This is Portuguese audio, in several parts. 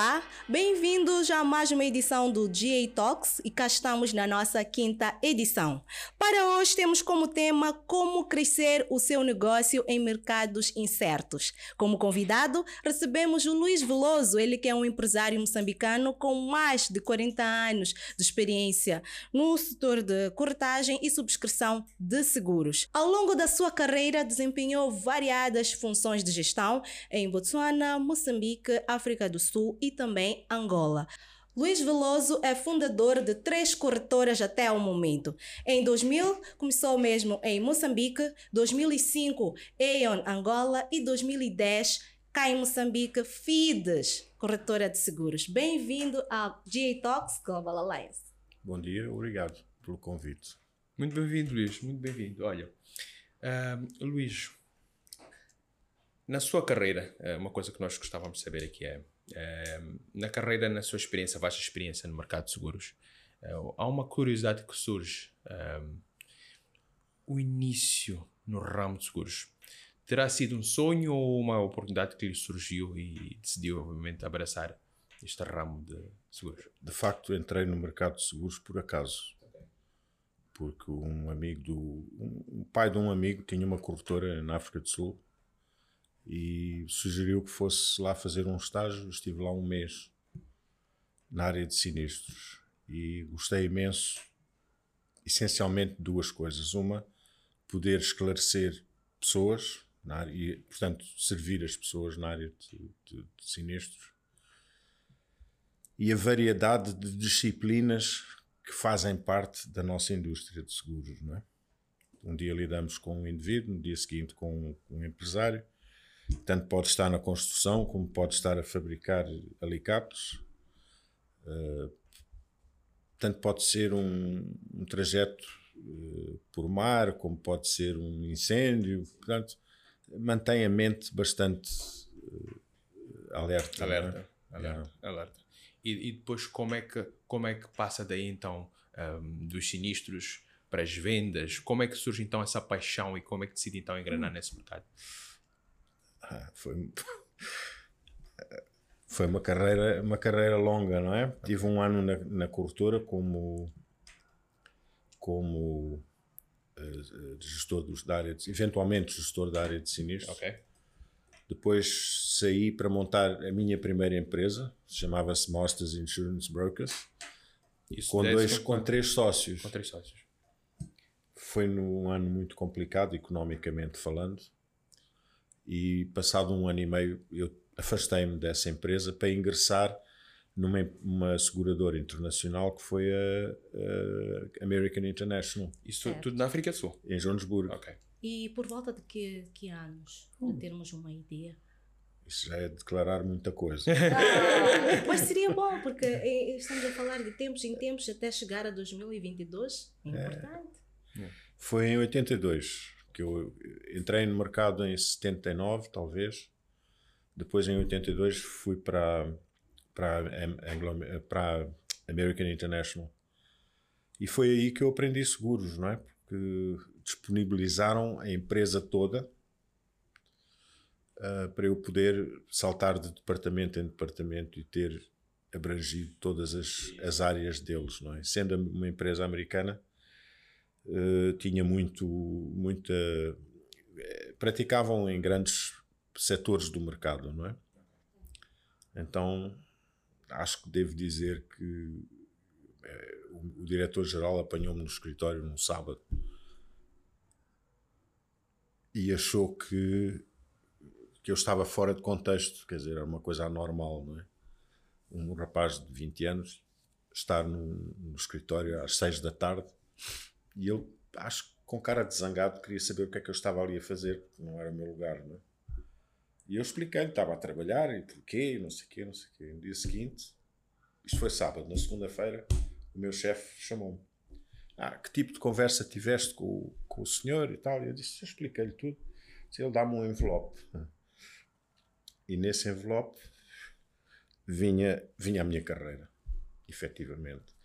lá. Bem-vindos a mais uma edição do GA Talks e cá estamos na nossa quinta edição. Para hoje temos como tema como crescer o seu negócio em mercados incertos. Como convidado, recebemos o Luiz Veloso, ele que é um empresário moçambicano com mais de 40 anos de experiência no setor de corretagem e subscrição de seguros. Ao longo da sua carreira, desempenhou variadas funções de gestão em Botsuana, Moçambique, África do Sul e também Angola. Luiz Veloso é fundador de três corretoras até o momento. Em 2000, começou mesmo em Moçambique, 2005, Aeon Angola e 2010, cá em Moçambique, Fides, corretora de seguros. Bem-vindo ao GA Talks Global Alliance. Bom dia, obrigado pelo convite. Muito bem-vindo, Luís, muito bem-vindo. Olha, uh, Luís, na sua carreira, eh, uma coisa que nós gostávamos de saber aqui é na carreira, na sua experiência, vasta experiência no mercado de seguros, uh, há uma curiosidade que surge. Um, o início no ramo de seguros terá sido um sonho ou uma oportunidade que lhe surgiu e decidiu, obviamente, abraçar este ramo de seguros? De facto, entrei no mercado de seguros por acaso. Porque um amigo do. Um pai de um amigo tinha uma corretora na África do Sul e sugeriu que fosse lá fazer um estágio. Estive lá um mês na área de sinistros e gostei imenso, essencialmente duas coisas. Uma, poder esclarecer pessoas na área, e, portanto, servir as pessoas na área de, de, de sinistros e a variedade de disciplinas que fazem parte da nossa indústria de seguros, não é? Um dia lidamos com um indivíduo, no dia seguinte com um empresário, tanto pode estar na construção como pode estar a fabricar alicates. Uh, tanto pode ser um, um trajeto uh, por mar, como pode ser um incêndio. Portanto, mantém a mente bastante uh, alerta. Alerta, é? alerta, é. alerta. E, e, depois como é que como é que passa daí então um, dos sinistros para as vendas? Como é que surge então essa paixão e como é que decide então engrenar hum. nesse mercado? Foi foi uma carreira uma carreira longa não é? Tive um ano na, na corretora como como uh, gestor dos, da área de, eventualmente gestor da área de sinistros. Okay. depois saí para montar a minha primeira empresa chamava-se Masters Insurance Brokers Isso com dois com, com três sócios. Com três sócios. Foi num ano muito complicado economicamente falando e passado um ano e meio eu afastei-me dessa empresa para ingressar numa uma seguradora internacional que foi a, a American International. Isso certo. tudo na África do Sul? Em Joanesburgo. Ok. E por volta de que, que anos? Hum. Para termos uma ideia. Isso já é declarar muita coisa. Ah, mas seria bom, porque eh, estamos a falar de tempos em tempos até chegar a 2022. É, é importante. É. Foi em 82 que eu entrei no mercado em 79, talvez. Depois, em 82, fui para para para American International. E foi aí que eu aprendi seguros, não é? Porque disponibilizaram a empresa toda uh, para eu poder saltar de departamento em departamento e ter abrangido todas as, as áreas deles, não é? Sendo uma empresa americana, uh, tinha muito, muita. Eh, praticavam em grandes setores do mercado, não é? Então, acho que devo dizer que é, o, o diretor-geral apanhou-me no escritório num sábado e achou que, que eu estava fora de contexto, quer dizer, era uma coisa anormal, não é? Um rapaz de 20 anos estar no, no escritório às 6 da tarde e ele, acho que com cara de zangado, queria saber o que é que eu estava ali a fazer, porque não era o meu lugar, não é? E eu expliquei-lhe, estava a trabalhar e porquê, não sei o quê, não sei o quê. No dia seguinte, isto foi sábado, na segunda-feira, o meu chefe chamou-me. Ah, que tipo de conversa tiveste com, com o senhor e tal? E eu disse, eu expliquei-lhe tudo. Ele dá-me um envelope. E nesse envelope vinha, vinha a minha carreira, efetivamente.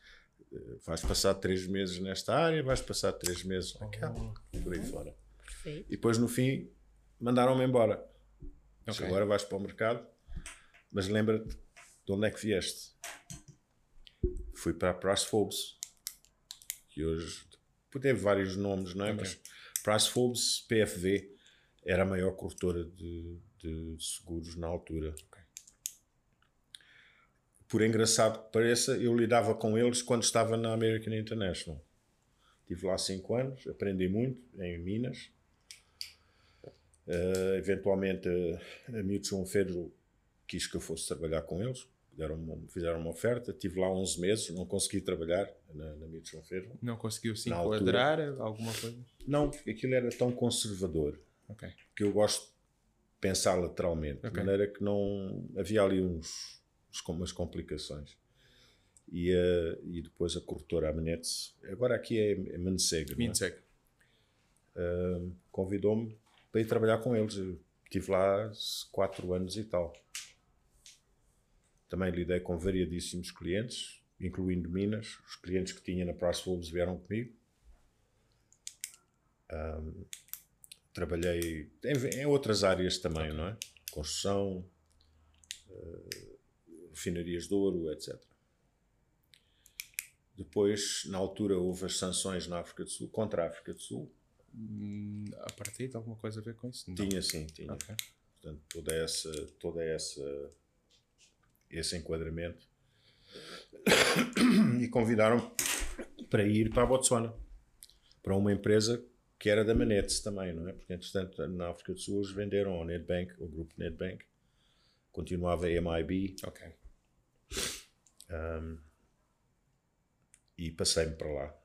Vais passar três meses nesta área, vais passar três meses naquela, oh, por aí fora. Perfeito. E depois no fim mandaram-me embora. Okay. Agora vais para o mercado, mas lembra-te de onde é que vieste? Fui para a Price Forbes, que hoje teve vários nomes, não é? Okay. Mas Price Forbes, PFV, era a maior corretora de, de seguros na altura. Por engraçado que pareça, eu lidava com eles quando estava na American International. Estive lá cinco anos, aprendi muito em Minas. Uh, eventualmente, a, a Mutual Federal quis que eu fosse trabalhar com eles. Uma, fizeram uma oferta. Estive lá 11 meses, não consegui trabalhar na, na Federal. Não conseguiu se enquadrar alguma coisa? Não, porque aquilo era tão conservador okay. que eu gosto de pensar lateralmente, okay. de maneira que não havia ali uns, umas complicações e, uh, e depois a corretora Amenetes, agora aqui é, é Manseg. Manseg. Uh, Convidou-me para ir trabalhar com eles. Eu estive lá quatro anos e tal. Também lidei com variadíssimos clientes, incluindo Minas. Os clientes que tinha na Price Wolves vieram comigo. Um, trabalhei em, em, outras áreas também, não é? Construção, uh, refinarias de ouro, etc. Depois, na altura, houve as sanções na África do Sul, contra a África do Sul. Hum, a partir de alguma coisa a ver com isso? Não. Tinha, sim, tinha. Okay. Portanto, toda essa, toda essa, esse enquadramento. E convidaram para ir para a Botsuana, para uma empresa que era da Manetes também, não é? Porque, entretanto, na África do Sul eles venderam ao Nedbank, o grupo Nedbank. Continuava a MIB. Ok. Um, e passei-me para lá.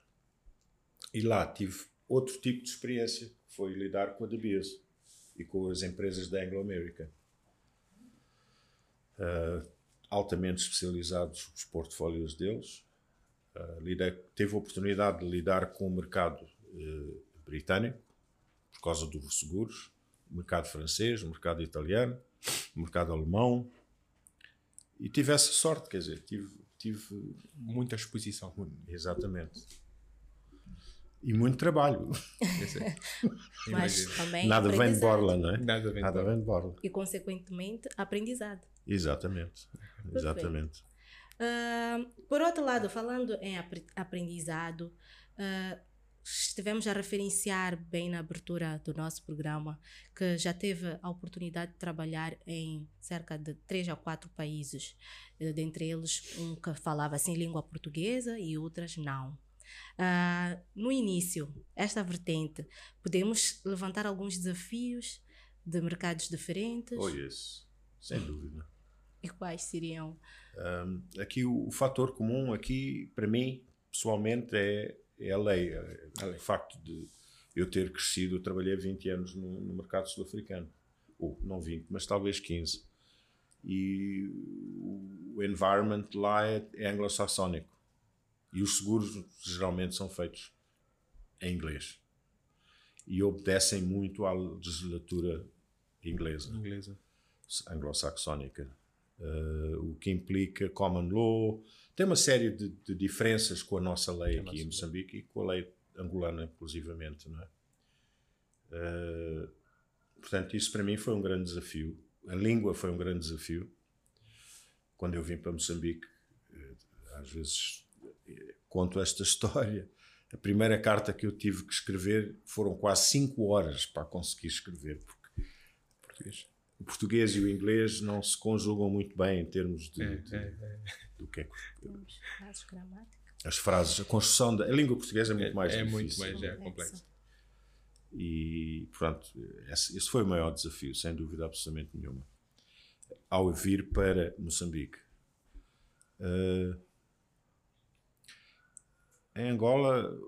E lá tive outro tipo de experiência, foi lidar com a DBS e com as empresas da Anglo-American. Uh, altamente especializados os portfólios deles. Uh, lidei, teve a oportunidade de lidar com o mercado uh, britânico, por causa dos seguros, o mercado francês, o mercado italiano, o mercado alemão. E tive essa sorte, quer dizer, tive tive muita exposição. Exatamente. E muito trabalho. Mas também Nada vem de borla, não é? Nada vem, Nada vem de borla. E, consequentemente, aprendizado. Exatamente. Exatamente. Uh, por outro lado, falando em aprendizado, uh, estivemos a referenciar bem na abertura do nosso programa que já teve a oportunidade de trabalhar em cerca de três a quatro países, eh, dentre eles um que falava assim língua portuguesa e outras não. Uh, no início, esta vertente, podemos levantar alguns desafios de mercados diferentes? Oh, yes. Sem dúvida. E quais seriam? Um, aqui o, o fator comum aqui, para mim, pessoalmente, é é a lei. É, o facto de eu ter crescido, eu trabalhei 20 anos no, no mercado sul-africano. Ou não 20, mas talvez 15. E o environment lá é, é anglo-saxónico. E os seguros geralmente são feitos em inglês. E obedecem muito à legislatura inglesa. Inglesa. Anglo-saxónica. Uh, o que implica common law, tem uma série de, de diferenças com a nossa lei aqui em Moçambique e com a lei angolana, inclusivamente, não é? Uh, portanto, isso para mim foi um grande desafio. A língua foi um grande desafio. Quando eu vim para Moçambique, eh, às vezes eh, conto esta história. A primeira carta que eu tive que escrever foram quase cinco horas para conseguir escrever, porque português. O português e o inglês não se conjugam muito bem em termos de, é, de, é, é do que é que. Frases gramáticas. As frases, a construção da a língua portuguesa é muito mais é, difícil. É muito mais é, complexo. E, pronto, esse, esse, foi o maior desafio, sem dúvida absolutamente nenhuma. Ao vir para Moçambique. Uh, em Angola,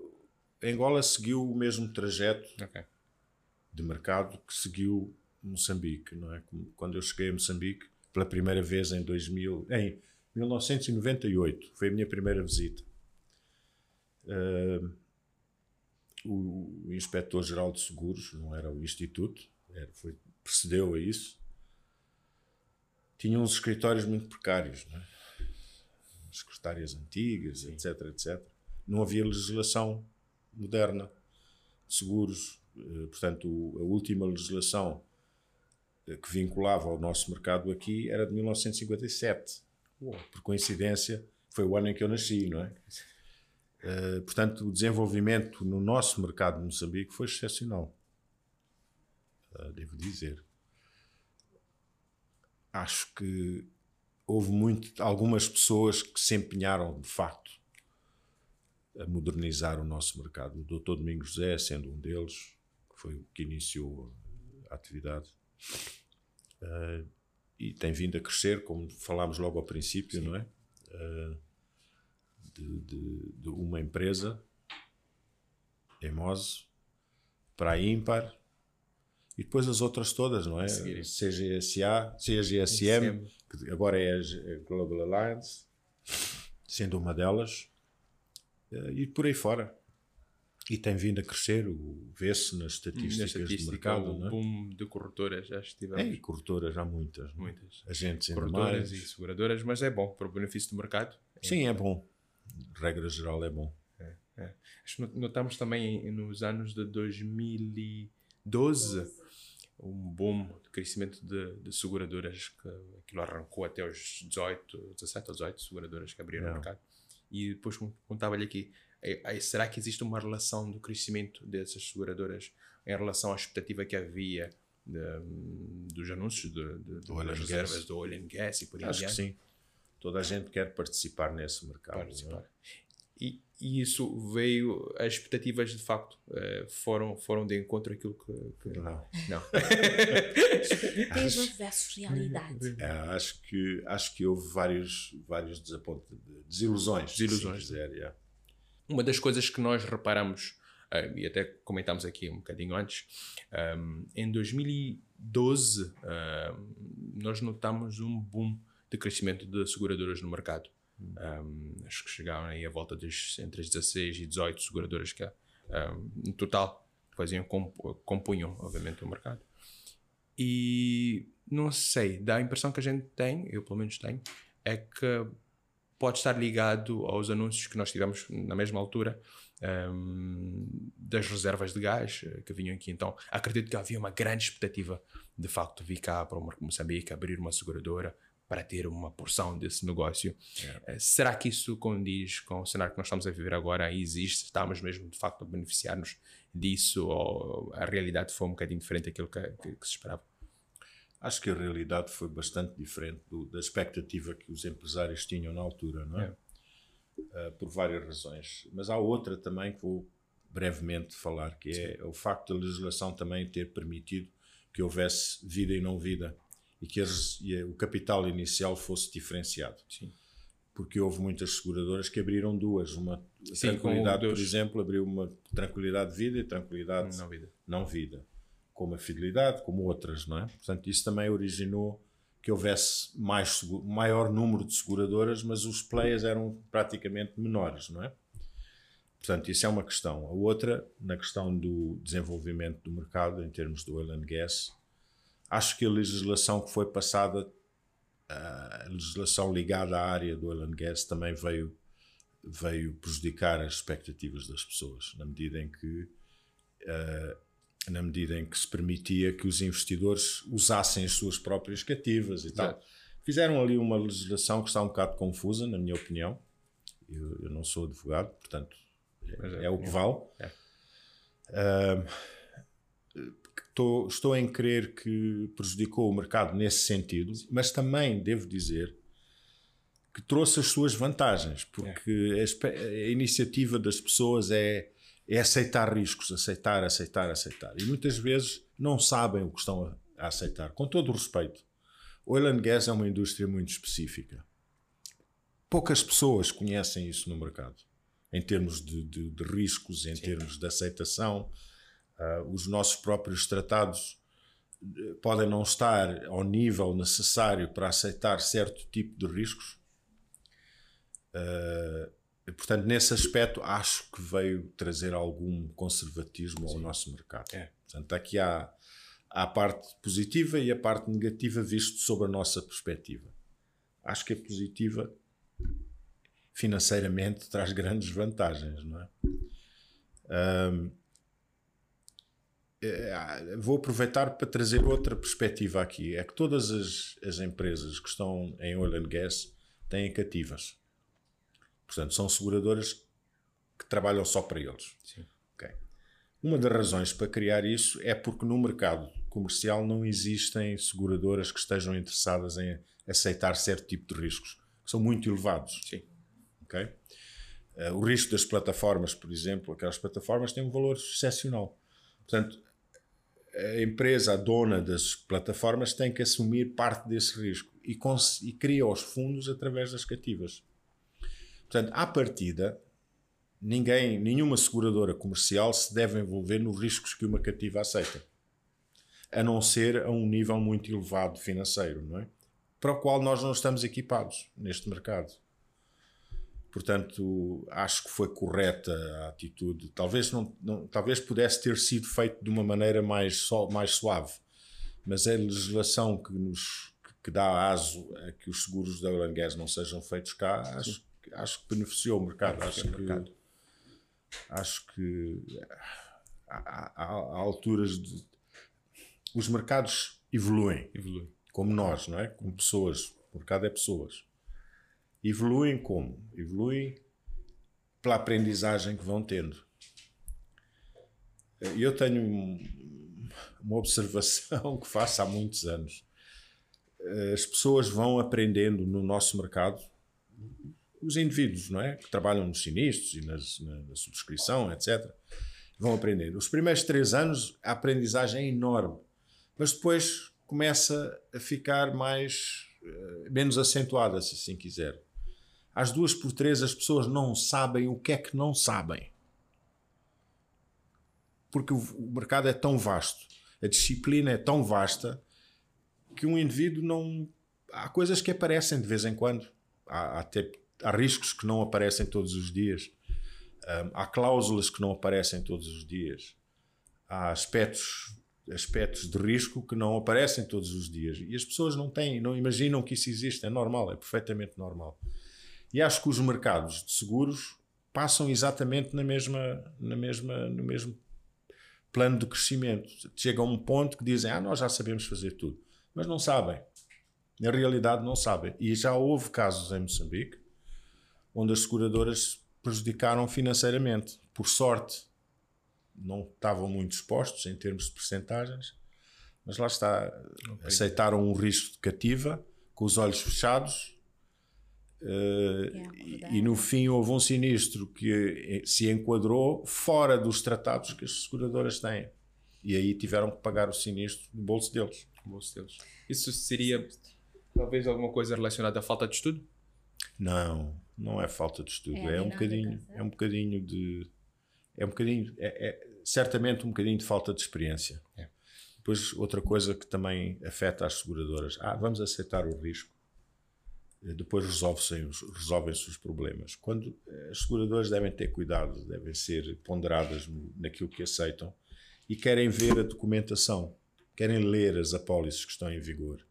Angola seguiu o mesmo trajeto okay. de mercado que seguiu Moçambique, não é? Quando eu cheguei a Moçambique pela primeira vez em 2000, em 1998, foi a minha primeira visita. Uh, o, inspetor-geral de seguros, não era o instituto, era, foi, precedeu a isso, tinha uns escritórios muito precários, é? secretárias antigas, Sim. etc, etc. Não havia legislação moderna de seguros, uh, portanto, a última legislação que vinculava ao nosso mercado aqui era de 1957 por coincidência, foi o ano em que eu nasci, não é? Uh, portanto, o desenvolvimento no nosso mercado de Moçambique foi excepcional. Uh, devo dizer. Acho que houve muito, algumas pessoas que se empenharam, de facto, a modernizar o nosso mercado. O Dr. Domingos José, sendo um deles, que foi o que iniciou a atividade. Uh, e tem vindo a crescer, como falámos logo ao princípio, Sim. não é? Uh, de, de, de, uma empresa, Emose, para a Ímpar, e depois as outras todas, não é? CGSA, CGSM, que agora é a Global Alliance, sendo uma delas, uh, e por aí fora. E tem vindo a crescer, vê-se nas estatísticas Na do mercado. O não é? boom de corretoras, já estivemos. É, corretoras há muitas. É? Muitas. Agentes corretoras e seguradoras, mas é bom para o benefício do mercado. Sim, é bom. De regra geral é bom. É, é. Notamos também nos anos de 2012 um boom de crescimento de, de seguradoras que aquilo arrancou até os 18, 17 ou 18 seguradoras que abriram o mercado. E depois contava-lhe aqui é, será que existe uma relação do crescimento dessas seguradoras em relação à expectativa que havia de, dos anúncios de, de, de das reservas do oil and gas e por aí Acho que sim. Toda a gente quer participar nesse mercado. É? Participar. E, e, isso veio, as expectativas de facto eh, foram, foram de encontro àquilo que. que... Não. Não. Expectativa versus realidade. É, acho, que, acho que houve vários, vários desilusões. Desilusões. Quiser, yeah. Uma das coisas que nós reparamos, uh, e até comentámos aqui um bocadinho antes, um, em 2012 uh, nós notamos um boom de crescimento de seguradoras no mercado. Um, acho que chegaram aí a volta dos entre as 16 e 18 seguradoras que um, no total faziam compunham obviamente o mercado e não sei dá a impressão que a gente tem eu pelo menos tenho é que pode estar ligado aos anúncios que nós tivemos na mesma altura um, das reservas de gás eh, que vinham aqui. Então, acredito que havia uma grande expectativa de facto vir cá para o Moçambique, abrir uma seguradora para ter uma porção desse negócio. Uh, será que isso condiz com o cenário que nós estamos a viver agora? Existe? Estamos mesmo de facto a beneficiar-nos disso? Ou a realidade foi um bocadinho diferente daquilo que, que, que se esperava? Acho que a realidade foi bastante diferente do, da expectativa que os empresários tinham na altura, não é? é. Uh, por várias razões. Mas há outra também que vou brevemente falar, que é Sim. o facto da legislação também ter permitido que houvesse vida e não vida e que as, e o capital inicial fosse diferenciado. Sim. Porque houve muitas seguradoras que abriram duas. Uma Sim, tranquilidade, por exemplo, abriu uma tranquilidade de vida e tranquilidade não vida. Não vida como a fidelidade, como outras, não é? Portanto, isso também originou que houvesse mais, maior número de seguradoras, mas os players eram praticamente menores, não é? Portanto, isso é uma questão. A outra, na questão do desenvolvimento do mercado, em termos do oil and gas, acho que a legislação que foi passada, a legislação ligada à área do oil and gas, também veio, veio prejudicar as expectativas das pessoas, na medida em que uh, na medida em que se permitia que os investidores usassem as suas próprias cativas e Exato. tal. Fizeram ali uma legislação que está um bocado confusa, na minha opinião. Eu, eu não sou advogado, portanto, é, é, o que vale. É. Uh, estou, estou em crer que prejudicou o mercado nesse sentido, mas também devo dizer que trouxe as suas vantagens, porque é. a, a iniciativa das pessoas é é aceitar riscos, aceitar, aceitar, aceitar. E muitas vezes não sabem o que estão a, aceitar. Com todo o respeito, oil and gas é uma indústria muito específica. Poucas pessoas conhecem isso no mercado, em termos de, de, de riscos, em Sim. termos de aceitação. Uh, os nossos próprios tratados eh, podem não estar ao nível necessário para aceitar certo tipo de riscos. Uh, portanto, nesse aspecto, acho que veio trazer algum conservatismo Sim. ao nosso mercado. É. Portanto, aqui há, há a parte positiva e a parte negativa visto sob a nossa perspectiva. Acho que a positiva, financeiramente, traz grandes vantagens, não é? Um, é, vou aproveitar para trazer outra perspectiva aqui. É que todas as, as empresas que estão em oil and gas têm cativas. Portanto, são seguradoras que trabalham só para eles. Sim. Ok. Uma das razões para criar isso é porque no mercado comercial não existem seguradoras que estejam interessadas em aceitar certo tipo de riscos, que são muito elevados. Sim. ok? Uh, o risco das plataformas, por exemplo, aquelas plataformas têm um valor excepcional. Portanto, a empresa, a dona das plataformas, tem que assumir parte desse risco e, e cria os fundos através das cativas. Portanto, à partida, ninguém, nenhuma seguradora comercial se deve envolver nos riscos que uma cativa aceita, a não ser a um nível muito elevado financeiro, não é? Para o qual nós não estamos equipados neste mercado. Portanto, acho que foi correta a atitude. Talvez, não, não, talvez pudesse ter sido feito de uma maneira mais, so, mais suave, mas a legislação que nos que dá aso a que os seguros da gas não sejam feitos cá, acho, acho que beneficiou o mercado. Acho que, mercado. acho que há, há, há, alturas de. Os mercados evoluem, evoluem, como nós, não é? Como pessoas. O mercado é pessoas. Evoluem como? Evoluem pela aprendizagem que vão tendo. Eu tenho uma observação que faço há muitos anos. As pessoas vão aprendendo no nosso mercado, os indivíduos, não é? Que trabalham nos sinistros e nas, na, na subscrição, etc. Vão aprendendo. Os primeiros três anos a aprendizagem é enorme, mas depois começa a ficar mais eh, menos acentuada, se assim quiser às duas por três as pessoas não sabem o que é que não sabem. Porque o mercado é tão vasto, a disciplina é tão vasta, que um indivíduo não. Há coisas que aparecem de vez em quando. Há, há, há riscos que não aparecem todos os dias. Um, há cláusulas que não aparecem todos os dias. Há aspectos, aspectos de risco que não aparecem todos os dias. E as pessoas não têm, não imaginam que isso existe. É normal, é perfeitamente normal. E acho que os mercados de seguros passam exatamente na mesma, na mesma, no mesmo plano de crescimento. Chega a um ponto que dizem: Ah, nós já sabemos fazer tudo. Mas não sabem. Na realidade, não sabem. E já houve casos em Moçambique onde as seguradoras prejudicaram financeiramente. Por sorte, não estavam muito expostos em termos de percentagens, mas lá está. Okay. Aceitaram um risco de cativa, com os olhos fechados, Uh, e, e, no fim houve um sinistro que eh, se enquadrou fora dos tratados que as seguradoras têm. E aí tiveram que pagar o sinistro no bolso deles. No bolso deles. Isso seria talvez alguma coisa relacionada à falta de estudo? Não, não é falta de estudo. É, é um bocadinho, é um bocadinho de. É um bocadinho. É, é certamente um bocadinho de falta de experiência. É. Depois, outra coisa que também afeta as seguradoras. Ah, vamos aceitar o risco depois resolvem os, resolvem os problemas. Quando eh, as seguradoras devem ter cuidado, devem ser ponderadas naquilo que aceitam e querem ver a documentação, querem ler as apólices que estão em vigor.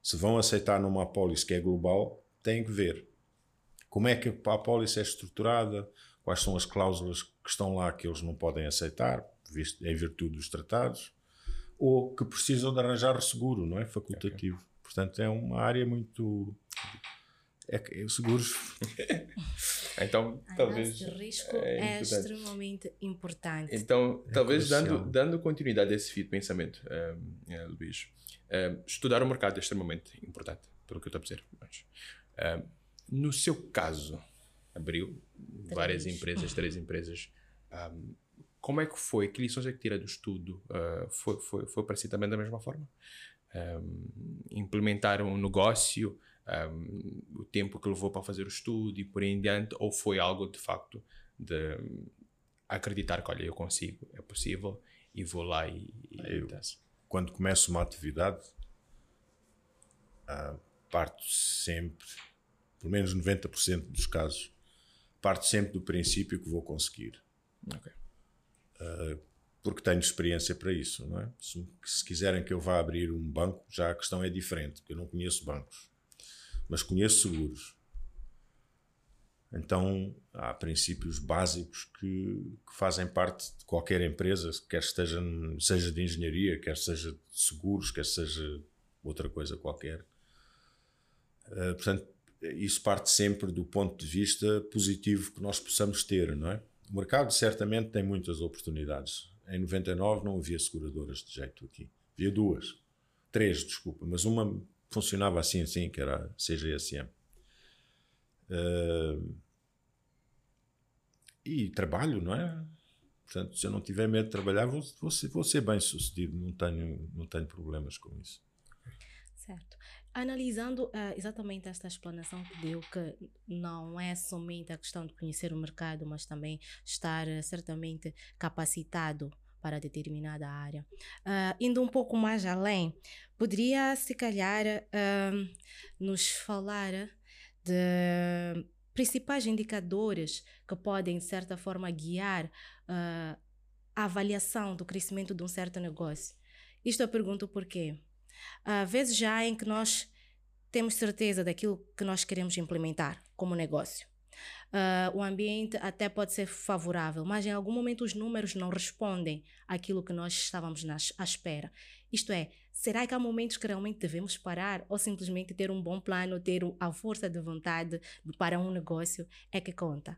Se vão aceitar numa apólice que é global, têm que ver como é que a apólice é estruturada, quais são as cláusulas que estão lá que eles não podem aceitar, em virtude dos tratados, ou que precisam de arranjar seguro, não é? Facultativo. Okay. Portanto, é uma área muito é, os seguros. então, a talvez. de risco é, é extremamente importante. Então, é talvez dando, dando continuidade a esse fio de pensamento, um, uh, Luís, um, estudar o mercado é extremamente importante, pelo que eu estou a dizer. Mas, um, no seu caso, abriu três. várias empresas, três empresas. como é que foi? Que lições é que tira do estudo? Uh, foi, foi, foi para si também da mesma forma? implementar um negócio? um, o tempo que levou para fazer o estudo e por aí em diante, ou foi algo de facto de acreditar que, olha, eu consigo, é possível e vou lá e. e eu, quando começo uma atividade, uh, parto sempre, pelo menos 90% dos casos, parto sempre do princípio que vou conseguir. Okay. Uh, porque tenho experiência para isso, não é? Se, se, quiserem que eu vá abrir um banco, já a questão é diferente, porque eu não conheço bancos mas conheço seguros. Então há princípios básicos que, que, fazem parte de qualquer empresa, quer esteja, seja de engenharia, quer seja de seguros, quer seja outra coisa qualquer. Uh, portanto, isso parte sempre do ponto de vista positivo que nós possamos ter, não é? O mercado certamente tem muitas oportunidades. Em 99 não havia seguradoras de jeito aqui. Havia duas. Três, desculpa. Mas uma funcionava assim, assim, que era a CGSM. Uh, e trabalho, não é? Portanto, se eu não tiver medo de trabalhar, vou, vou, ser, vou ser bem sucedido. Não tenho, não tenho problemas com isso. Certo. Analisando uh, exatamente esta explanação que deu, que não é somente a questão de conhecer o mercado, mas também estar uh, certamente capacitado para determinada área. Uh, indo um pouco mais além, poderia, se calhar, nos falar de principais indicadores que podem, de certa forma, guiar a avaliação do crescimento de um certo negócio. Isto eu pergunto porquê. Há vezes já em que nós temos certeza daquilo que nós queremos implementar como negócio. Uh, o ambiente até pode ser favorável, mas em algum momento os números não respondem àquilo que nós estávamos nas, à espera. Isto é, será que há momentos que realmente devemos parar ou simplesmente ter um bom plano, ter a força de vontade para um negócio é que conta?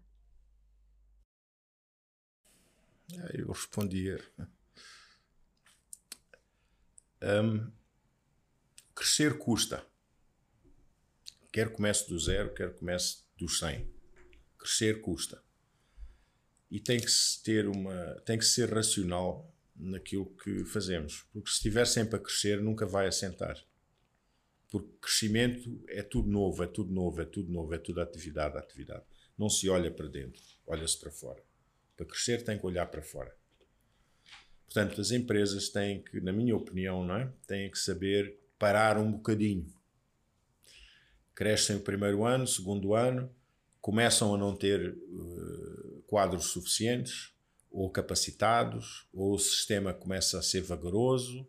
Eu respondia. Um, Crescer custa. Quer comece do zero, quer comece dos 100. Crescer custa. E tem que ter uma, tem que ser racional naquilo que fazemos, porque se estiver sempre a crescer, nunca vai assentar. Porque crescimento é tudo novo, é tudo novo, é tudo novo, é tudo atividade, atividade. Não se olha para dentro, olha-se para fora. Para crescer tem que olhar para fora. Portanto, as empresas têm que, na minha opinião, não é? têm que saber parar um bocadinho. Crescem o primeiro ano, segundo ano, começam a não ter uh, quadros suficientes ou capacitados, ou o sistema começa a ser vagaroso,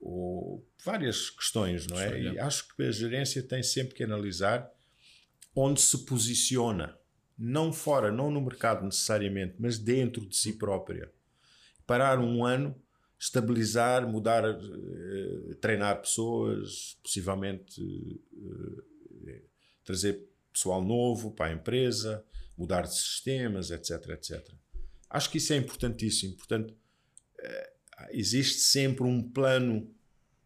ou várias questões, não é? E acho que a gerência tem sempre que analisar onde se posiciona, não fora, não no mercado necessariamente, mas dentro de si própria. Parar um ano estabilizar, mudar, uh, treinar pessoas, possivelmente uh, trazer pessoal novo para a empresa, mudar de sistemas, etc, etc. Acho que isso é importantíssimo. Portanto, existe sempre um plano,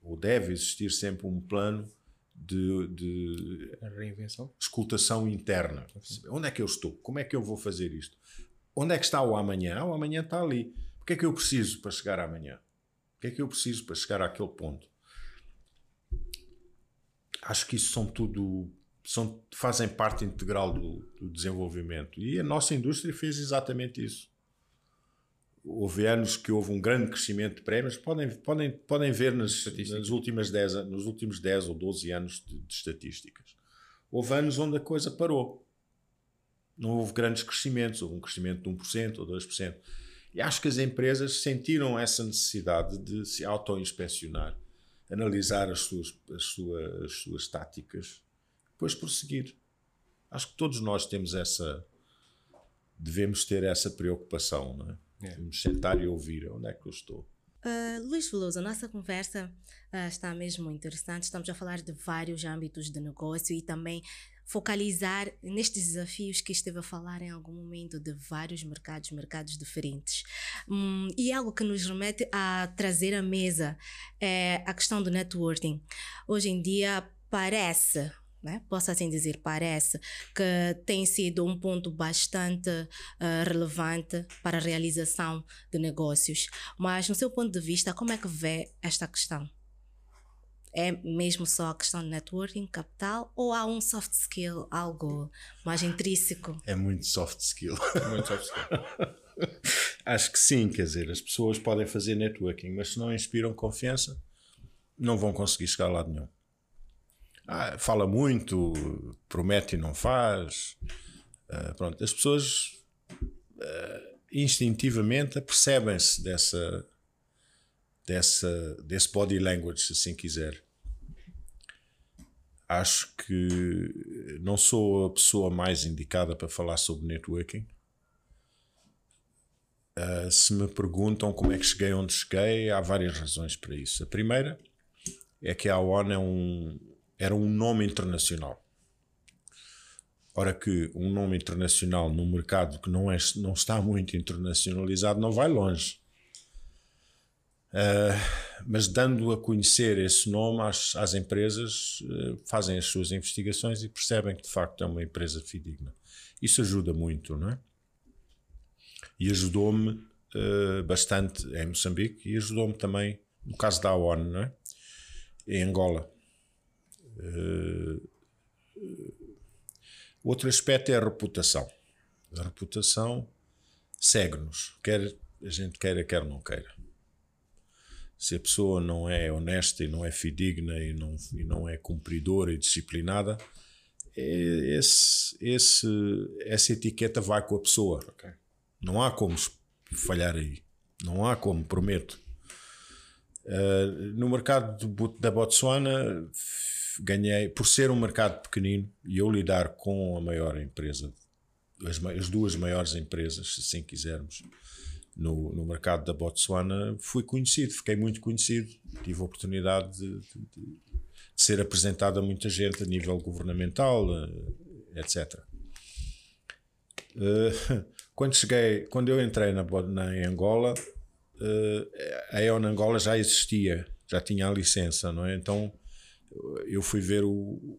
ou deve existir sempre um plano de, de reinvenção, escutação interna. Onde é que eu estou? Como é que eu vou fazer isto? Onde é que está o amanhã? O amanhã está ali. O que é que eu preciso para chegar amanhã? O que é que eu preciso para chegar àquele ponto? Acho que isso são tudo. São, fazem parte integral do, do desenvolvimento. E a nossa indústria fez exatamente isso. Houve anos que houve um grande crescimento de prémios, podem, podem, podem ver nas, nas últimas 10, nos últimos 10 ou 12 anos de, de estatísticas. Houve anos onde a coisa parou. Não houve grandes crescimentos, houve um crescimento de 1% ou 2%. E acho que as empresas sentiram essa necessidade de se auto-inspecionar, analisar as suas, as, suas, as suas táticas, depois prosseguir. Acho que todos nós temos essa. Devemos ter essa preocupação, não é? é. Devemos sentar e ouvir onde é que eu estou. Uh, Luís Veloso, a nossa conversa uh, está mesmo interessante. Estamos a falar de vários âmbitos de negócio e também focalizar nestes desafios que esteve a falar em algum momento de vários mercados, mercados diferentes. Hum, e algo que nos remete a trazer à mesa é a questão do networking. Hoje em dia parece né? posso assim dizer, parece que tem sido um ponto bastante uh, relevante para a realização de negócios. Mas, no seu ponto de vista, como é que vê esta questão? É mesmo só a questão de networking, capital, ou há um soft skill, algo mais intrínseco? É muito soft skill. Muito soft skill. Acho que sim, quer dizer, as pessoas podem fazer networking, mas se não inspiram confiança, não vão conseguir chegar a lado nenhum. Ah, fala muito, promete e não faz. Uh, pronto, as pessoas uh, instintivamente apercebem-se dessa, dessa, desse body language, se assim quiser acho que não sou a pessoa mais indicada para falar sobre networking. Uh, se me perguntam como é que cheguei onde cheguei, há várias razões para isso. A primeira é que a ONU é um, era um nome internacional. Ora que um nome internacional num mercado que não, é, não está muito internacionalizado não vai longe. Uh, mas dando a conhecer esse nome às, às empresas, uh, fazem as suas investigações e percebem que de facto é uma empresa fidedigna. Isso ajuda muito, não é? E ajudou-me uh, bastante em Moçambique e ajudou-me também no caso da ONU, não é? Em Angola. Outro aspecto é a reputação. A reputação segue-nos, quer a gente queira, quer não queira. Se a pessoa não é honesta e não é fidedigna e não, e não é cumpridora e disciplinada, é, esse, esse, essa etiqueta vai com a pessoa. Okay. Não há como falhar aí. Não há como, prometo. Uh, no mercado da Botsuana ganhei, por ser um mercado pequenino e eu lidar com a maior empresa, as, as duas maiores empresas, se assim quisermos, no, no mercado da Botsuana, fui conhecido, fiquei muito conhecido. Tive a oportunidade de, de, de ser apresentado a muita gente a nível governamental, eh, etc. Eh, quando cheguei, quando eu entrei na, na Angola, uh, a EON Angola já existia, já tinha a licença, não é? Então eu fui ver o,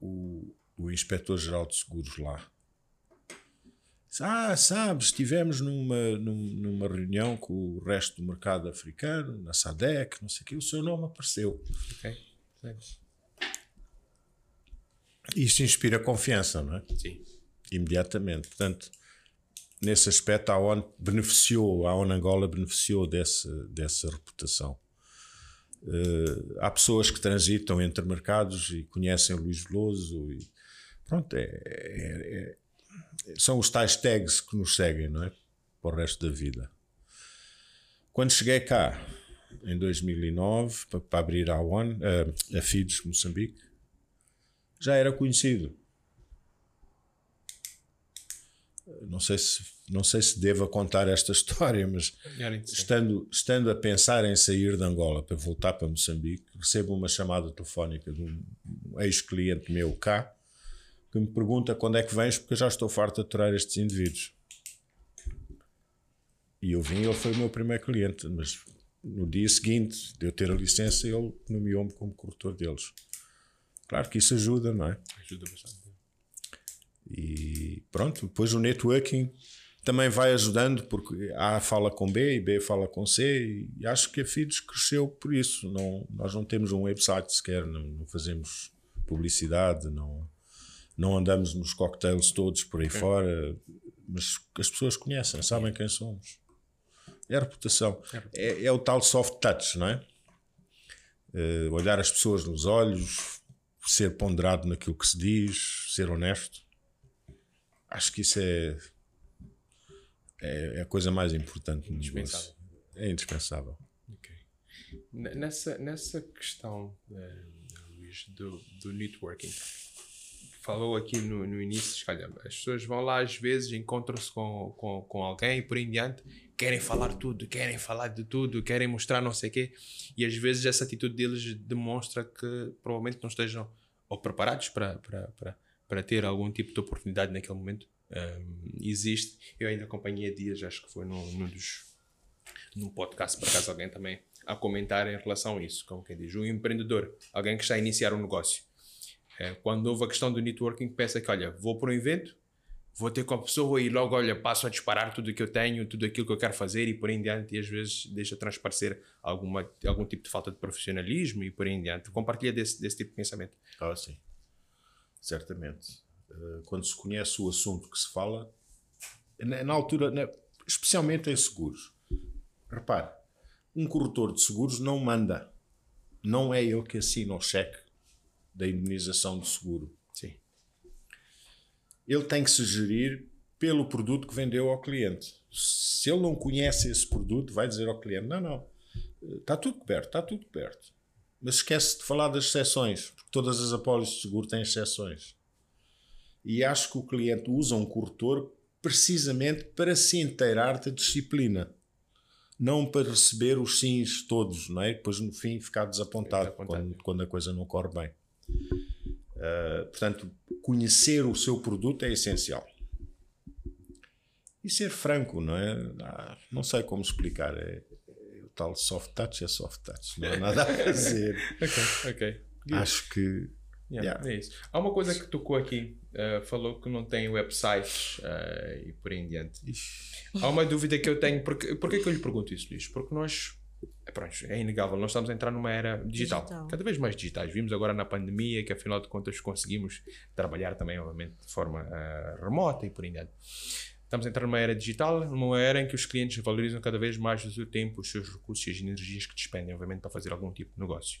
o, o inspetor-geral de seguros lá. Ah, sabes, estivemos numa, numa reunião com o resto do mercado africano, na SADEC, não sei o que, o seu nome apareceu. Ok, Isso inspira confiança, não é? Sim. Imediatamente. Portanto, nesse aspecto, a ONU beneficiou, a ONU Angola beneficiou desse, dessa reputação. Uh, há pessoas que transitam entre mercados e conhecem o Luís Veloso e pronto, é, é, é, são os tais tags que nos seguem, não é? Para o resto da vida. Quando cheguei cá, em 2009, para, para abrir a ONU, a, a FIDES Moçambique, já era conhecido. Não sei se não sei se devo contar esta história, mas estando, estando a pensar em sair de Angola para voltar para Moçambique, recebo uma chamada telefónica de um ex-cliente meu cá que me pergunta quando é que vens, porque eu já estou farto de aturar estes indivíduos. E eu vim, ele foi o meu primeiro cliente, mas no dia seguinte de eu ter a licença, ele nomeou-me como corretor deles. Claro que isso ajuda, não é? Ajuda bastante. E pronto, depois o networking também vai ajudando, porque A fala com B e B fala com C, e acho que a FIDES cresceu por isso. Não, nós não temos um website sequer, não, não fazemos publicidade, não, não andamos nos cocktails todos por aí é. fora, mas as pessoas conhecem, sabem quem somos. É a reputação. É, é, é o tal soft touch, não é? Uh, olhar as pessoas nos olhos, ser ponderado naquilo que se diz, ser honesto. Acho que isso é é, é a coisa mais importante no negócio. É indispensável. Okay. Nessa, nessa questão, uh, Luís, do, do networking, falou aqui no, no início, as pessoas vão lá às vezes, encontram-se com, com, com alguém e por em diante querem falar tudo, querem falar de tudo, querem mostrar não sei o quê, e às vezes essa atitude deles demonstra que provavelmente não estejam ou preparados para, para, para, para ter algum tipo de oportunidade naquele momento um, existe. Eu ainda acompanhei dias, acho que foi num, num dos num podcast, por acaso alguém também a comentar em relação a isso, como quem diz, um empreendedor, alguém que está a iniciar um negócio. É, quando houve a questão do networking, pensa que, olha, vou para um evento, vou ter com a pessoa e logo, olha, passo a disparar tudo o que eu tenho, tudo aquilo que eu quero fazer e por aí em diante, e às vezes deixa transparecer alguma, algum tipo de falta de profissionalismo e por aí em diante. Compartilha desse, desse tipo de pensamento. Ah, sim. Certamente. Eh, quando se conhece o assunto que se fala, na, altura, na, especialmente em seguros. Repare, um corretor de seguros não manda. Não é ele que assina o cheque da indemnização do seguro. Sim. Ele tem que se gerir pelo produto que vendeu ao cliente. Se ele não conhece esse produto, vai dizer ao cliente: não, não, está tudo coberto, está tudo coberto. Mas esquece de falar das exceções, porque todas as apólices de seguro têm exceções. E acho que o cliente usa um corretor precisamente para se inteirar da disciplina. Não para receber os sims todos, não é? Depois no fim ficar desapontado quando, quando, a coisa não corre bem. Uh, portanto, conhecer o seu produto é essencial. E ser franco, não é? Ah, não sei como explicar. É, é, o tal soft touch é soft touch, não há nada a fazer. ok, ok. Acho que. Yeah, yeah. É isso. Há uma coisa que tocou aqui, uh, falou que não tem websites uh, e por aí em diante. Há uma dúvida que eu tenho, porque, porque que eu lhe pergunto isso, Luís? Porque nós é, pronto, é inegável, nós estamos a entrar numa era digital, digital, cada vez mais digitais. Vimos agora na pandemia que, afinal de contas, conseguimos trabalhar também, obviamente, de forma uh, remota e por aí. Estamos a entrar numa era digital, numa era em que os clientes valorizam cada vez mais o seu tempo, os seus recursos e as energias que despendem, obviamente, para fazer algum tipo de negócio.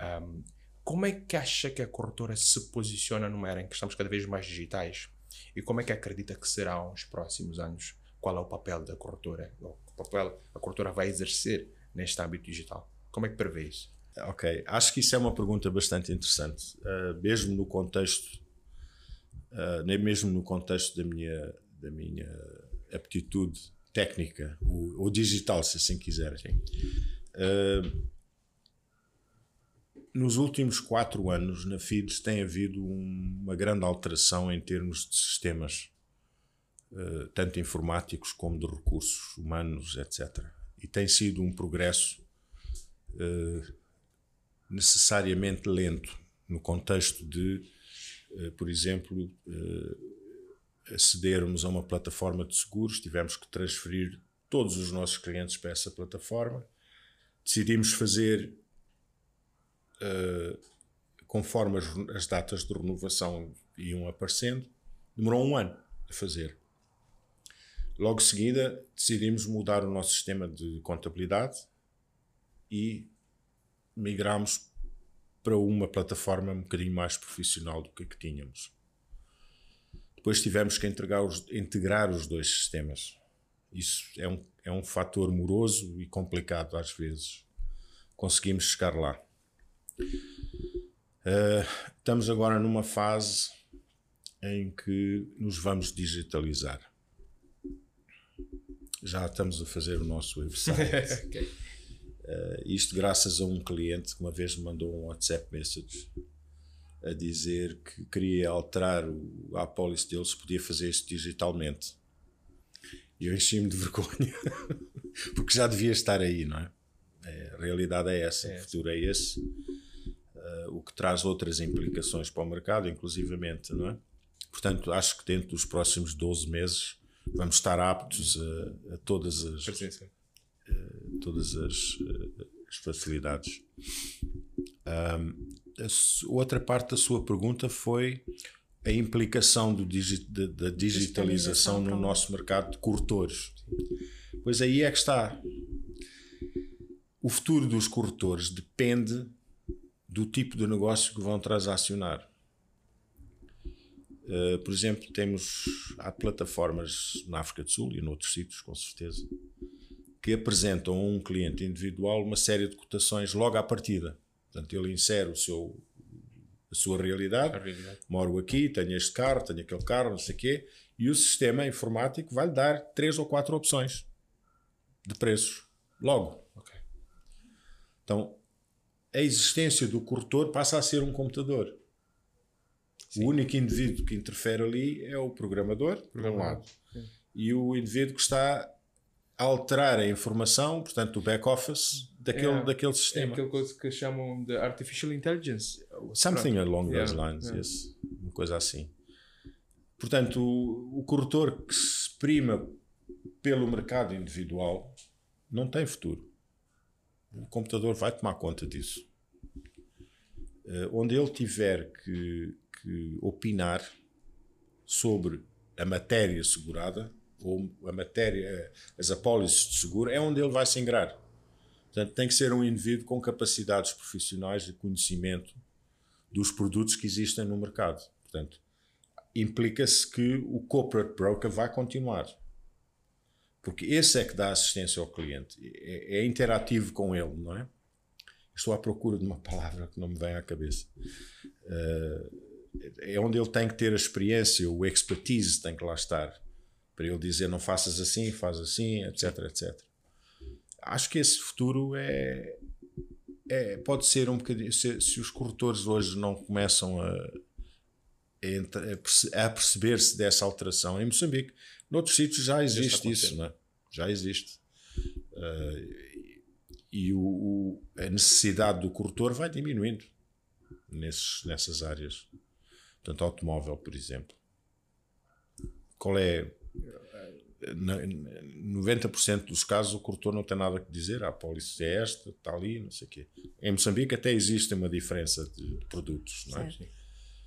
Um, como é que acha que a corretora se posiciona numa era em que estamos cada vez mais digitais? E como é que acredita que será nos próximos anos? Qual é o papel da corretora? O papel a corretora vai exercer neste âmbito digital? Como é que prevê isso? Ok, acho que isso é uma pergunta bastante interessante, uh, mesmo no contexto, uh, nem mesmo no contexto da minha, da minha aptitude técnica, ou, ou digital, se assim quiserem. Uh, nos últimos quatro anos, na FIDES, tem havido um, uma grande alteração em termos de sistemas, tanto informáticos como de recursos humanos, etc e tem sido um progresso uh, necessariamente lento no contexto de, uh, por exemplo, uh, acedermos a uma plataforma de seguros, tivemos que transferir todos os nossos clientes para essa plataforma, decidimos fazer conforme as datas de renovação iam aparecendo, demorou um ano a fazer. Logo em seguida, decidimos mudar o nosso sistema de contabilidade e migramos para uma plataforma um bocadinho mais profissional do que a que tínhamos. Depois tivemos que os, integrar os dois sistemas. Isso é um, é um fator moroso e complicado às vezes. Conseguimos chegar lá. Uh, estamos agora numa fase em que nos vamos digitalizar já estamos a fazer o nosso website. okay. uh, isto graças a um cliente que uma vez me mandou um WhatsApp message a dizer que queria alterar o, a apólice dele se podia fazer isso digitalmente. E eu enchi-me de vergonha, porque já devia estar aí, não é? é a realidade é essa, é. o futuro é esse, uh, o que traz outras implicações para o mercado, inclusivamente, não é? Portanto, acho que dentro dos próximos 12 meses vamos estar aptos a, a todas as a todas as, as facilidades. Um, a outra parte da sua pergunta foi a implicação do digi da, da digitalização no nosso mercado de corretores. Pois aí é que está. O futuro dos corretores depende do tipo de negócio que vão transacionar. Uh, por exemplo, temos há plataformas na África do Sul e noutros sítios, com certeza, que apresentam a um cliente individual uma série de cotações logo à partida. Portanto, ele insere o seu, a sua realidade, realidade. Moro aqui, tenho este carro, tenho aquele carro, não sei o quê, e o sistema informático vai lhe dar três ou quatro opções de preços logo. Okay. Então, a existência do corretor passa a ser um computador. Sim. O único indivíduo que interfere ali é o programador, por um lado, Sim. e o indivíduo que está a alterar a informação, portanto, o back-office daquele, é, daquele sistema. É aquela coisa que chamam de Artificial Intelligence. Something Pronto. along those lines, yeah. yes. uma coisa assim. Portanto, o, o corretor que se prima pelo mercado individual não tem futuro. O computador vai tomar conta disso. Uh, onde ele tiver que que opinar sobre a matéria segurada ou a matéria, as apólices de seguro, é onde ele vai se ingrar. Portanto, tem que ser um indivíduo com capacidades profissionais de conhecimento dos produtos que existem no mercado. Portanto, implica-se que o corporate broker vai continuar. Porque esse é que dá assistência ao cliente. É, é interativo com ele, não é? Estou à procura de uma palavra que não me vem à cabeça. Uh, é onde ele tem que ter a experiência, o expertise tem que lá estar para ele dizer não faças assim, faz assim, etc, etc. Acho que esse futuro é, é pode ser um bocadinho se, se os corretores hoje não começam a, a perceber-se dessa alteração. Em Moçambique, noutros sítios já existe isso, não é? já existe. Uh, e o, o, a necessidade do corretor vai diminuindo nesses, nessas áreas. Portanto, automóvel, por exemplo. Qual é 90% dos casos o corretor não tem nada a dizer, ah, a pólice é esta, está ali, não sei o quê. Em Moçambique até existe uma diferença de produtos, não é? Sim.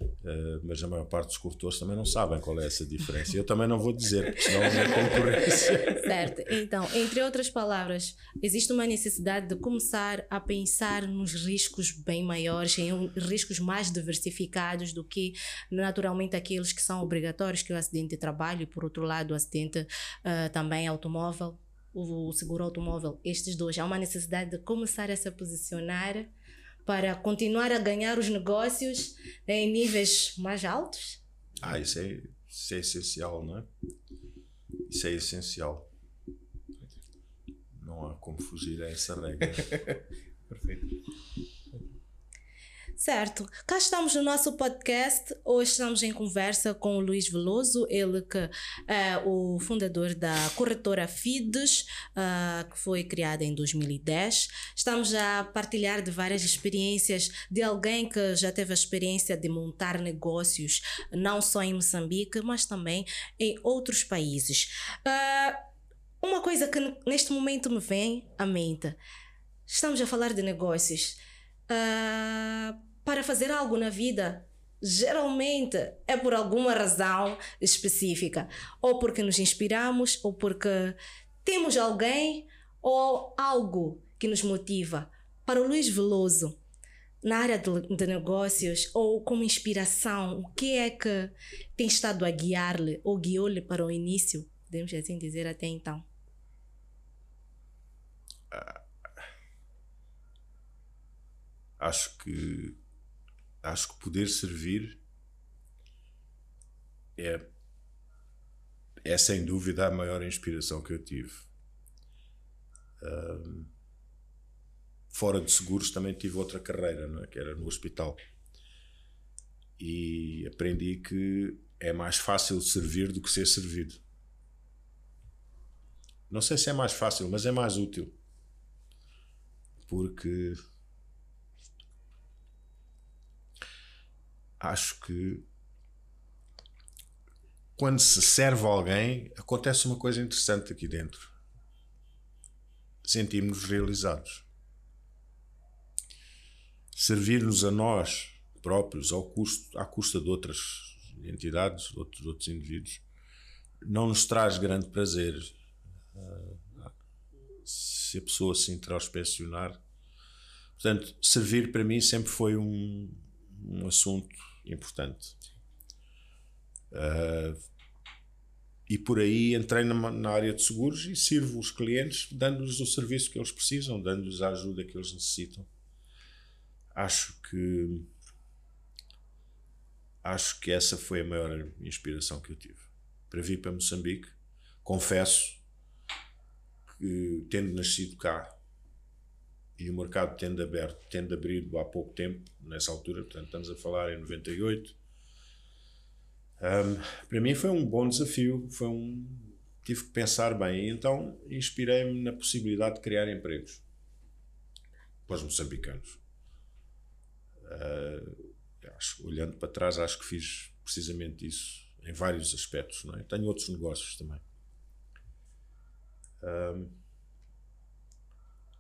Uh, mas a maior parte dos corretores também não sabem qual é essa diferença. Eu também não vou dizer, porque senão é concorrência. Certo. Então, entre outras palavras, existe uma necessidade de começar a pensar nos riscos bem maiores, em riscos mais diversificados do que naturalmente aqueles que são obrigatórios, que é o acidente de trabalho e, por outro lado, o acidente uh, também automóvel, o seguro automóvel. Estes dois. Há uma necessidade de começar a se posicionar para continuar a ganhar os negócios em níveis mais altos? Ah, isso é, isso é essencial, não é? Isso é essencial. Não há como fugir a essa regra. Perfeito. Certo, cá estamos no nosso podcast. Hoje estamos em conversa com o Luiz Veloso, ele que é o fundador da corretora Fides, uh, que foi criada em 2010. Estamos a partilhar de várias experiências de alguém que já teve a experiência de montar negócios, não só em Moçambique, mas também em outros países. Uh, uma coisa que neste momento me vem à mente: estamos a falar de negócios. Uh, para fazer algo na vida, geralmente é por alguma razão específica, ou porque nos inspiramos, ou porque temos alguém ou algo que nos motiva. Para o Luiz Veloso, na área de, de negócios ou como inspiração, o que é que tem estado a guiar-lhe ou guiou-lhe para o início, podemos assim dizer até então? acho que acho que poder servir é, é sem dúvida a maior inspiração que eu tive. Um, fora de seguros também tive outra carreira, não é? que era no hospital. E aprendi que é mais fácil servir do que ser servido. Não sei se é mais fácil, mas é mais útil. Porque acho que quando se serve alguém, acontece uma coisa interessante aqui dentro. Sentimos-nos realizados. Servir-nos a nós próprios, ao custo, à custa de outras entidades, de outros, outros indivíduos, não nos traz grande prazer. Ah, se a pessoa se introspeccionar. Portanto, servir para mim sempre foi um, um assunto importante. Uh, e por aí entrei na, na, área de seguros e sirvo os clientes dando-lhes o serviço que eles precisam, dando-lhes a ajuda que eles necessitam. Acho que acho que essa foi a maior inspiração que eu tive. Para vir para Moçambique, confesso que tendo nascido cá e o mercado tendo aberto, tendo abrido há pouco tempo, nessa altura, portanto estamos a falar em 98. Um, para mim foi um bom desafio, foi um tive que pensar bem, então inspirei-me na possibilidade de criar empregos para os moçambicanos. Uh, acho, olhando para trás, acho que fiz precisamente isso em vários aspectos. Não é? Tenho outros negócios também. Um,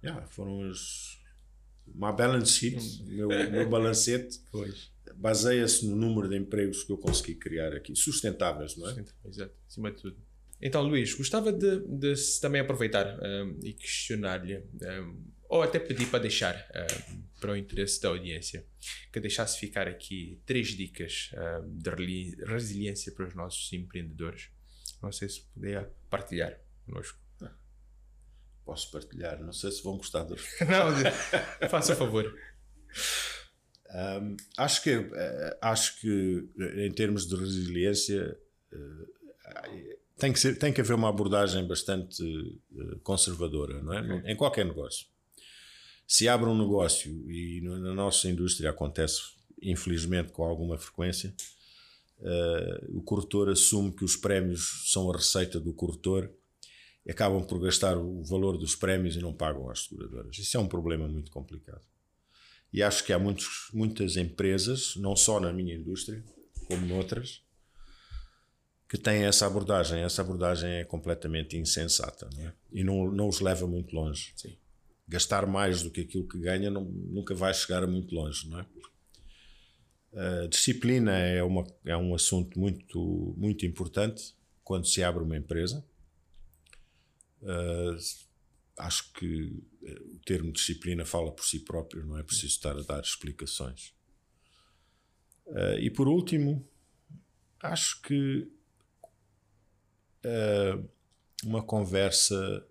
yeah, foram as. Uma balance sheet, meu, meu balancete, baseia-se no número de empregos que eu consegui criar aqui, sustentáveis, não é? Exato, acima de tudo. Então, Luís, gostava de, de também aproveitar um, e questionar-lhe, um, ou até pedir para deixar um, para o interesse da audiência, que deixasse ficar aqui três dicas hum, de resiliência para os nossos empreendedores. Não sei se puder partilhar conosco. Posso partilhar, não sei se vão gostar das. não, faça favor. Um, acho que uh, acho que em termos de resiliência uh, tem que ser tem que haver uma abordagem bastante conservadora, não é? Okay. Em qualquer negócio. Se abre um negócio e na nossa indústria acontece infelizmente com alguma frequência, Uh, o corretor assume que os prémios são a receita do corretor acabam por gastar o valor dos prémios e não pagam às seguradoras. Isso é um problema muito complicado. E acho que há muitos, muitas empresas, não só na minha indústria, como noutras, que têm essa abordagem. Essa abordagem é completamente insensata não é? e não, não os leva muito longe. Sim. Gastar mais do que aquilo que ganha não, nunca vai chegar muito longe. Não é? A disciplina é, uma, é um assunto muito, muito importante quando se abre uma empresa. Uh, acho que eh, o termo disciplina fala por si próprio, não é preciso estar a dar explicações. Uh, e por último, acho que uh, uma conversa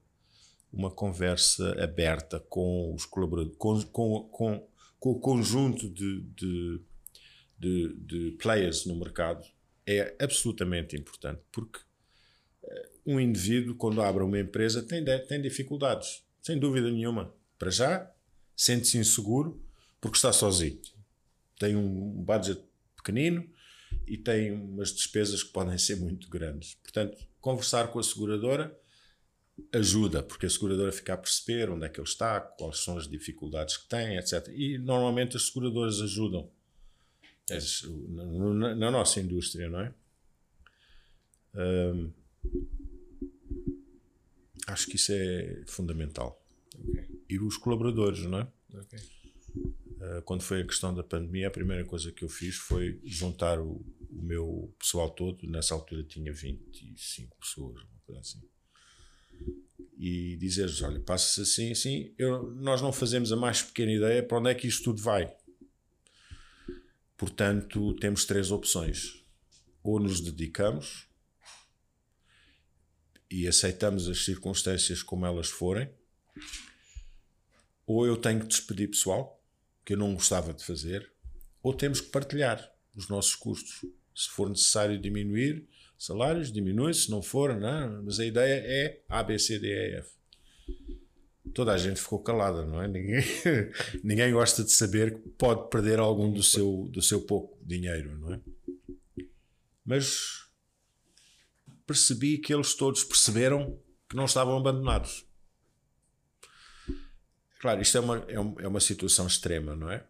uma conversa aberta com os colaboradores, com, com, com, com o conjunto de, de, de, de, players no mercado é absolutamente importante, porque um indivíduo, quando abre uma empresa, tem, tem dificuldades, sem dúvida nenhuma. Para já, sente-se inseguro porque está sozinho. Tem um budget pequenino e tem umas despesas que podem ser muito grandes. Portanto, conversar com a seguradora ajuda, porque a seguradora fica a perceber onde é que ele está, quais são as dificuldades que tem, etc. E normalmente as seguradoras ajudam na, na, nossa indústria, não é? Um, acho que isso é fundamental. Okay. E os colaboradores, não é? Okay. Uh, quando foi a questão da pandemia, a primeira coisa que eu fiz foi juntar o, o meu pessoal todo. Nessa altura tinha 25 pessoas, uma coisa assim e dizer-lhes: olha, passa-se assim, assim, eu, nós não fazemos a mais pequena ideia para onde é que isto tudo vai. Portanto, temos três opções. Ou nos dedicamos e aceitamos as circunstâncias como elas forem, ou eu tenho que despedir pessoal, que eu não gostava de fazer, ou temos que partilhar os nossos custos. Se for necessário diminuir, salários, diminui, se não for, não, mas a ideia é A, B, C, D, E, F. Toda a gente ficou calada, não é? Ninguém, ninguém gosta de saber que pode perder algum do seu, do seu pouco dinheiro, não é? Mas percebi que eles todos perceberam que não estavam abandonados. Claro, isto é uma, é uma situação extrema, não é?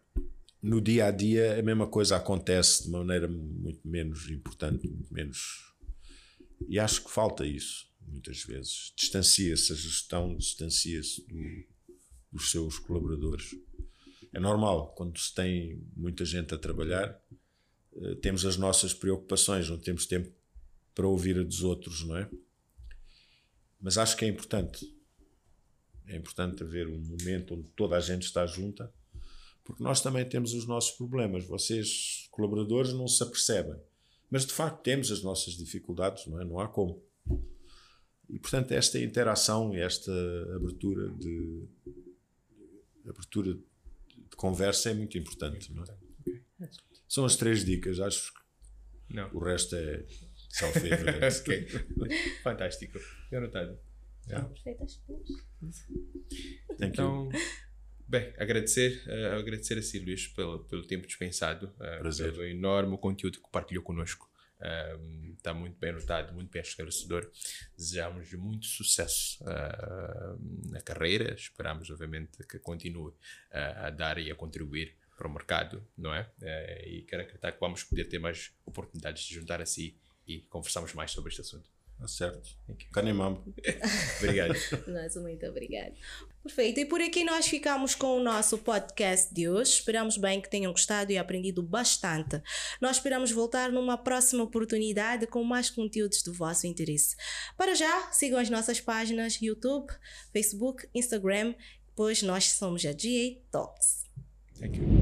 No dia a dia, a mesma coisa acontece de maneira muito menos importante, muito menos e acho que falta isso, muitas vezes. Distancia-se a gestão, distancia-se do, dos seus colaboradores. É normal, quando se tem muita gente a trabalhar, eh, temos as nossas preocupações, não temos tempo para ouvir a dos outros, não é? Mas acho que é importante. É importante haver um momento onde toda a gente está junta, porque nós também temos os nossos problemas. Vocês, colaboradores, não se apercebem mas de facto temos as nossas dificuldades, não é? Não há como. E portanto esta interação, esta abertura de abertura de conversa é muito importante, não é? São as três dicas, acho que não. o resto é self-evident. okay. Fantástico. Bem anotado. Yeah. Perfeitas. Então, Bem, agradecer, uh, agradecer a si, Luís, pelo, pelo tempo dispensado, uh, pelo enorme conteúdo que partilhou connosco. Uh, está muito bem notado, muito bem esclarecedor. Desejamos muito sucesso uh, na carreira. Esperamos, obviamente, que continue uh, a dar e a contribuir para o mercado, não é? e quero acreditar que vamos poder ter mais oportunidades de juntar a si e conversarmos mais sobre este assunto. Tá certo. Canimambo. Obrigado. Nossa, muito obrigado. Perfeito. E por aqui nós ficamos com o nosso podcast de hoje. Esperamos bem que tenham gostado e aprendido bastante. Nós esperamos voltar numa próxima oportunidade com mais conteúdos do vosso interesse. Para já, sigam as nossas páginas YouTube, Facebook, Instagram, pois nós somos a GA Talks. Thank you.